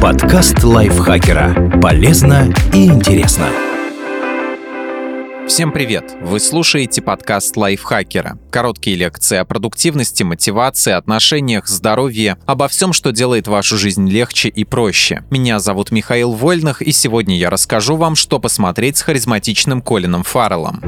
Подкаст лайфхакера. Полезно и интересно. Всем привет! Вы слушаете подкаст лайфхакера. Короткие лекции о продуктивности, мотивации, отношениях, здоровье, обо всем, что делает вашу жизнь легче и проще. Меня зовут Михаил Вольных, и сегодня я расскажу вам, что посмотреть с харизматичным Колином Фарреллом.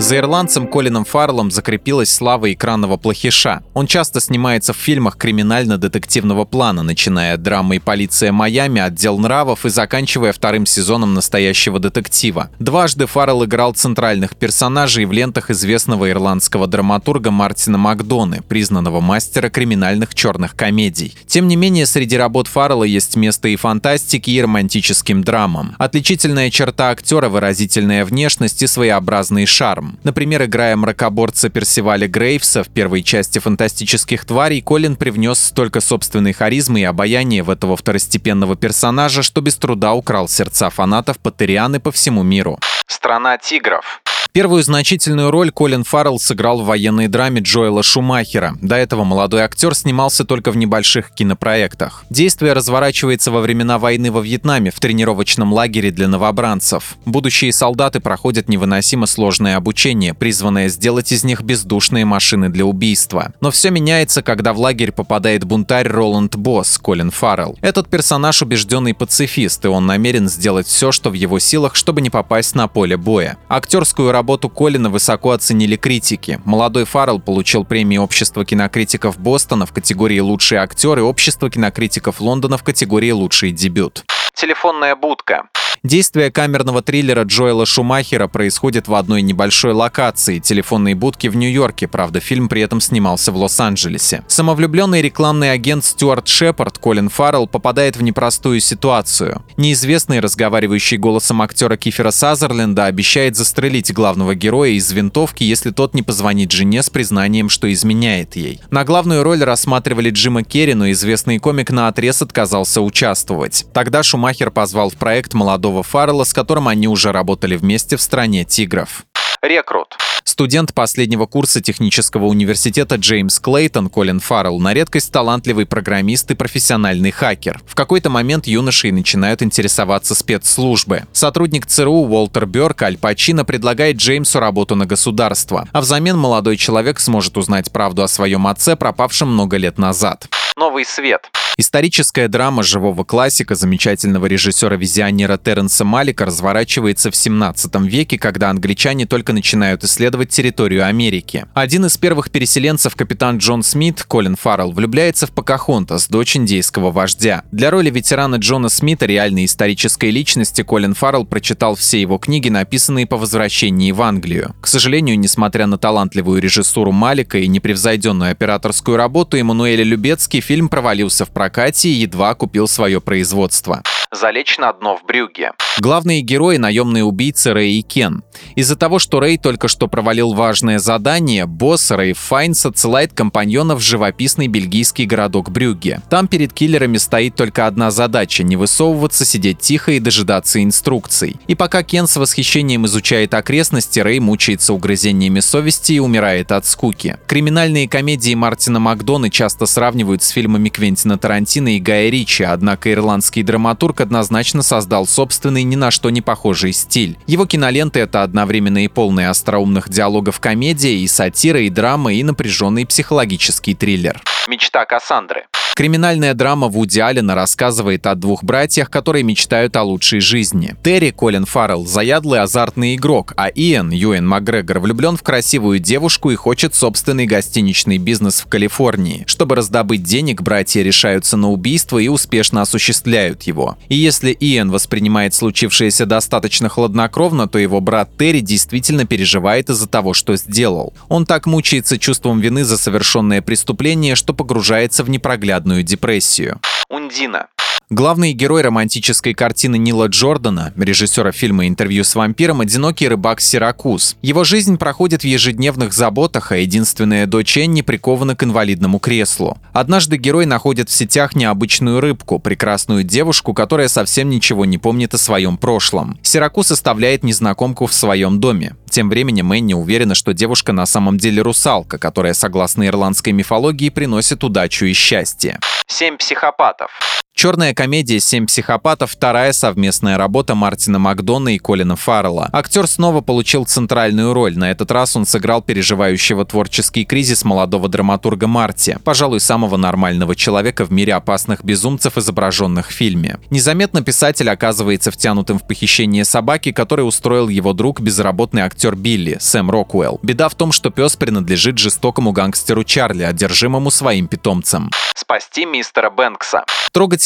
За ирландцем Колином Фарреллом закрепилась слава экранного плохиша. Он часто снимается в фильмах криминально-детективного плана, начиная от драмы «Полиция Майами», «Отдел нравов» и заканчивая вторым сезоном «Настоящего детектива». Дважды Фаррелл играл центральных персонажей в лентах известного ирландского драматурга Мартина Макдоны, признанного мастера криминальных черных комедий. Тем не менее, среди работ Фаррелла есть место и фантастике, и романтическим драмам. Отличительная черта актера – выразительная внешность и своеобразный шарм. Например, играя мракоборца Персиваля Грейвса в первой части «Фантастических тварей», Колин привнес столько собственной харизмы и обаяния в этого второстепенного персонажа, что без труда украл сердца фанатов Патерианы по всему миру. Страна тигров. Первую значительную роль Колин Фаррелл сыграл в военной драме Джоэла Шумахера. До этого молодой актер снимался только в небольших кинопроектах. Действие разворачивается во времена войны во Вьетнаме в тренировочном лагере для новобранцев. Будущие солдаты проходят невыносимо сложное обучение, призванное сделать из них бездушные машины для убийства. Но все меняется, когда в лагерь попадает бунтарь Роланд Босс, Колин Фаррелл. Этот персонаж убежденный пацифист, и он намерен сделать все, что в его силах, чтобы не попасть на поле боя. Актерскую работу Колина высоко оценили критики. Молодой Фаррелл получил премию Общества кинокритиков Бостона в категории «Лучший актер» и Общество кинокритиков Лондона в категории «Лучший дебют». Телефонная будка. Действие камерного триллера Джоэла Шумахера происходит в одной небольшой локации – телефонной будки в Нью-Йорке, правда, фильм при этом снимался в Лос-Анджелесе. Самовлюбленный рекламный агент Стюарт Шепард, Колин Фаррелл, попадает в непростую ситуацию. Неизвестный, разговаривающий голосом актера Кифера Сазерленда, обещает застрелить главного героя из винтовки, если тот не позвонит жене с признанием, что изменяет ей. На главную роль рассматривали Джима Керри, но известный комик на отрез отказался участвовать. Тогда Шумахер позвал в проект молодого молодого Фаррелла, с которым они уже работали вместе в «Стране тигров». Рекрут. Студент последнего курса технического университета Джеймс Клейтон Колин Фаррелл на редкость талантливый программист и профессиональный хакер. В какой-то момент юноши начинают интересоваться спецслужбы. Сотрудник ЦРУ Уолтер Бёрк Аль Пачино предлагает Джеймсу работу на государство, а взамен молодой человек сможет узнать правду о своем отце, пропавшем много лет назад. Новый свет. Историческая драма живого классика замечательного режиссера-визионера Терренса Малика разворачивается в 17 веке, когда англичане только начинают исследовать территорию Америки. Один из первых переселенцев, капитан Джон Смит, Колин Фаррелл, влюбляется в Покахонтас, дочь индейского вождя. Для роли ветерана Джона Смита, реальной исторической личности, Колин Фаррелл прочитал все его книги, написанные по возвращении в Англию. К сожалению, несмотря на талантливую режиссуру Малика и непревзойденную операторскую работу, Эммануэля Любецкий фильм провалился в прокате прокате и едва купил свое производство залечь на дно в брюге. Главные герои — наемные убийцы Рэй и Кен. Из-за того, что Рэй только что провалил важное задание, босс Рэй Файнс отсылает компаньонов в живописный бельгийский городок Брюгге. Там перед киллерами стоит только одна задача — не высовываться, сидеть тихо и дожидаться инструкций. И пока Кен с восхищением изучает окрестности, Рэй мучается угрызениями совести и умирает от скуки. Криминальные комедии Мартина Макдона часто сравнивают с фильмами Квентина Тарантино и Гая Ричи, однако ирландский драматург однозначно создал собственный ни на что не похожий стиль. Его киноленты — это одновременно и полные остроумных диалогов комедия, и сатира, и драма, и напряженный психологический триллер. Мечта Кассандры. Криминальная драма Вуди Аллена рассказывает о двух братьях, которые мечтают о лучшей жизни. Терри Колин Фаррелл – заядлый азартный игрок, а Иэн Юэн Макгрегор влюблен в красивую девушку и хочет собственный гостиничный бизнес в Калифорнии. Чтобы раздобыть денег, братья решаются на убийство и успешно осуществляют его. И если Иэн воспринимает случившееся достаточно хладнокровно, то его брат Терри действительно переживает из-за того, что сделал. Он так мучается чувством вины за совершенное преступление, что погружается в непроглядную депрессию. Ундина. Главный герой романтической картины Нила Джордана, режиссера фильма «Интервью с вампиром», одинокий рыбак Сиракуз. Его жизнь проходит в ежедневных заботах, а единственная дочь Энни прикована к инвалидному креслу. Однажды герой находит в сетях необычную рыбку, прекрасную девушку, которая совсем ничего не помнит о своем прошлом. Сиракуз оставляет незнакомку в своем доме. Тем временем Энни уверена, что девушка на самом деле русалка, которая, согласно ирландской мифологии, приносит удачу и счастье. Семь психопатов. Черная комедия «Семь психопатов» — вторая совместная работа Мартина Макдона и Колина Фаррелла. Актер снова получил центральную роль. На этот раз он сыграл переживающего творческий кризис молодого драматурга Марти, пожалуй, самого нормального человека в мире опасных безумцев, изображенных в фильме. Незаметно писатель оказывается втянутым в похищение собаки, который устроил его друг, безработный актер Билли, Сэм Роквелл. Беда в том, что пес принадлежит жестокому гангстеру Чарли, одержимому своим питомцем. Спасти мистера Бэнкса.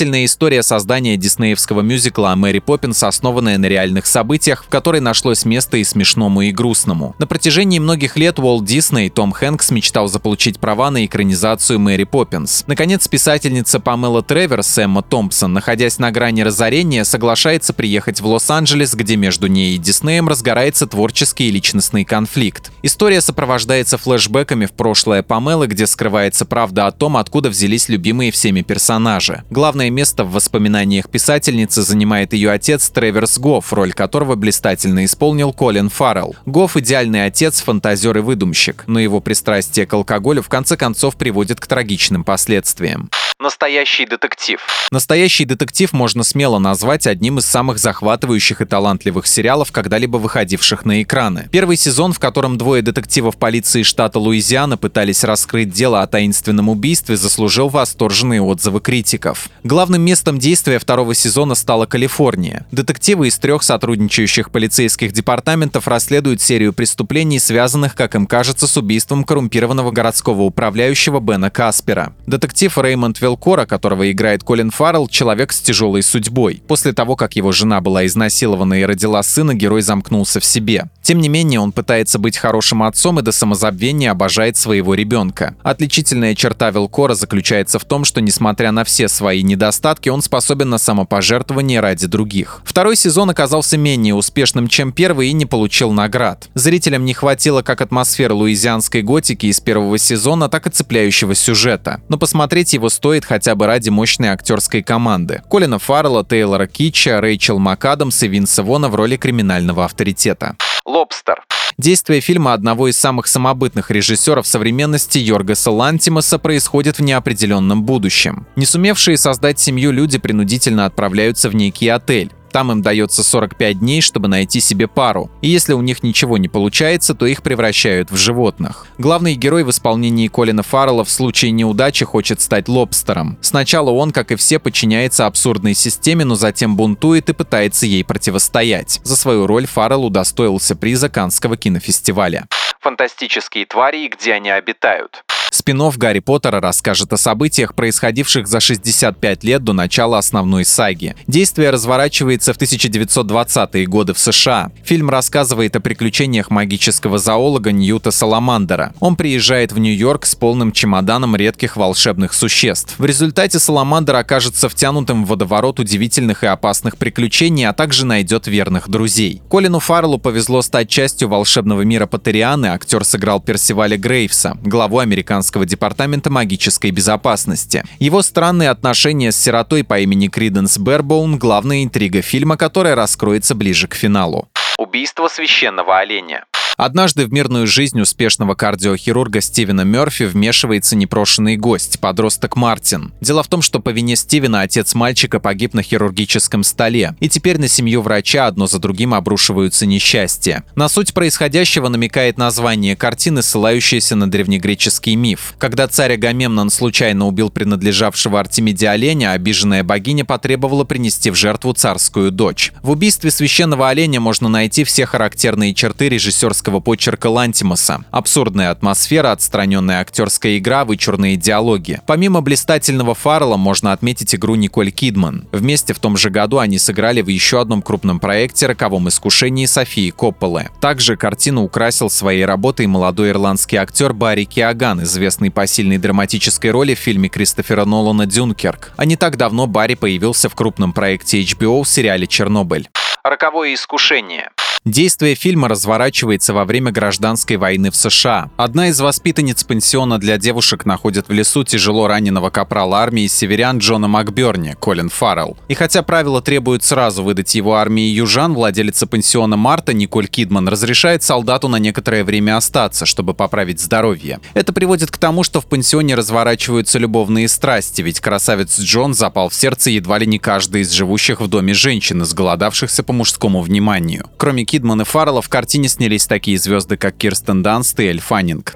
Трогательная история создания диснеевского мюзикла Мэри Поппинс, основанная на реальных событиях, в которой нашлось место и смешному, и грустному. На протяжении многих лет Уолт Дисней Том Хэнкс мечтал заполучить права на экранизацию Мэри Поппинс. Наконец, писательница Памела Треверс Эмма Томпсон, находясь на грани разорения, соглашается приехать в Лос-Анджелес, где между ней и Диснеем разгорается творческий и личностный конфликт. История сопровождается флешбеками в прошлое Памелы, где скрывается правда о том, откуда взялись любимые всеми персонажи. Главное место в воспоминаниях писательницы занимает ее отец Треверс Гофф, роль которого блистательно исполнил Колин Фаррелл. Гофф – идеальный отец, фантазер и выдумщик, но его пристрастие к алкоголю в конце концов приводит к трагичным последствиям. Настоящий детектив. Настоящий детектив можно смело назвать одним из самых захватывающих и талантливых сериалов, когда-либо выходивших на экраны. Первый сезон, в котором двое детективов полиции штата Луизиана пытались раскрыть дело о таинственном убийстве, заслужил восторженные отзывы критиков. Главным местом действия второго сезона стала Калифорния. Детективы из трех сотрудничающих полицейских департаментов расследуют серию преступлений, связанных, как им кажется, с убийством коррумпированного городского управляющего Бена Каспера. Детектив Реймонд Велкора, которого играет Колин Фаррелл, человек с тяжелой судьбой. После того, как его жена была изнасилована и родила сына, герой замкнулся в себе. Тем не менее, он пытается быть хорошим отцом и до самозабвения обожает своего ребенка. Отличительная черта Велкора заключается в том, что, несмотря на все свои недостатки, он способен на самопожертвование ради других. Второй сезон оказался менее успешным, чем первый и не получил наград. Зрителям не хватило как атмосферы луизианской готики из первого сезона, так и цепляющего сюжета. Но посмотреть его стоит хотя бы ради мощной актерской команды. Колина Фаррелла, Тейлора Китча, Рэйчел МакАдамс и Винса Вона в роли криминального авторитета. Лобстер. Действие фильма одного из самых самобытных режиссеров современности Йоргаса Лантимаса происходит в неопределенном будущем. Не сумевшие создать семью люди принудительно отправляются в некий отель. Там им дается 45 дней, чтобы найти себе пару. И если у них ничего не получается, то их превращают в животных. Главный герой в исполнении Колина Фаррелла в случае неудачи хочет стать лобстером. Сначала он, как и все, подчиняется абсурдной системе, но затем бунтует и пытается ей противостоять. За свою роль Фаррелл удостоился приза Канского кинофестиваля. Фантастические твари и где они обитают. Спинов Гарри Поттера расскажет о событиях, происходивших за 65 лет до начала основной саги. Действие разворачивается в 1920-е годы в США. Фильм рассказывает о приключениях магического зоолога Ньюта Саламандера. Он приезжает в Нью-Йорк с полным чемоданом редких волшебных существ. В результате Саламандер окажется втянутым в водоворот удивительных и опасных приключений, а также найдет верных друзей. Колину Фарреллу повезло стать частью волшебного мира Патерианы, актер сыграл Персиваля Грейвса, главу американского департамента магической безопасности. Его странные отношения с сиротой по имени Криденс Бербоун – главная интрига фильма, которая раскроется ближе к финалу. Убийство священного оленя. Однажды в мирную жизнь успешного кардиохирурга Стивена Мерфи вмешивается непрошенный гость, подросток Мартин. Дело в том, что по вине Стивена отец мальчика погиб на хирургическом столе, и теперь на семью врача одно за другим обрушиваются несчастья. На суть происходящего намекает название картины, ссылающееся на древнегреческий миф. Когда царь Агамемнон случайно убил принадлежавшего Артемиде оленя, обиженная богиня потребовала принести в жертву царскую дочь. В убийстве священного оленя можно найти все характерные черты режиссерской резкого почерка Лантимуса, абсурдная атмосфера, отстраненная актерская игра, вычурные диалоги. Помимо блистательного Фаррелла можно отметить игру Николь Кидман. Вместе в том же году они сыграли в еще одном крупном проекте «Роковом искушении» Софии Копполы. Также картину украсил своей работой молодой ирландский актер Барри Киаган, известный по сильной драматической роли в фильме Кристофера Нолана «Дюнкерк». А не так давно Барри появился в крупном проекте HBO в сериале «Чернобыль». Роковое искушение. Действие фильма разворачивается во время гражданской войны в США. Одна из воспитанниц пансиона для девушек находит в лесу тяжело раненого капрала армии северян Джона Макберни, Колин Фаррелл. И хотя правила требуют сразу выдать его армии южан, владелица пансиона Марта Николь Кидман разрешает солдату на некоторое время остаться, чтобы поправить здоровье. Это приводит к тому, что в пансионе разворачиваются любовные страсти, ведь красавец Джон запал в сердце едва ли не каждой из живущих в доме женщин, изголодавшихся по мужскому вниманию. Кроме Кидман и Фаррелла в картине снялись такие звезды, как Кирстен Данст и Эль Фаннинг.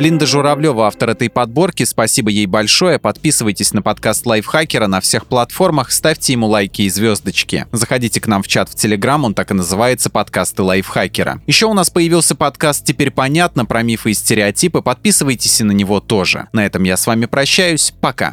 Линда Журавлева, автор этой подборки. Спасибо ей большое. Подписывайтесь на подкаст Лайфхакера на всех платформах, ставьте ему лайки и звездочки. Заходите к нам в чат в Телеграм, он так и называется «Подкасты Лайфхакера». Еще у нас появился подкаст «Теперь понятно» про мифы и стереотипы. Подписывайтесь и на него тоже. На этом я с вами прощаюсь. Пока.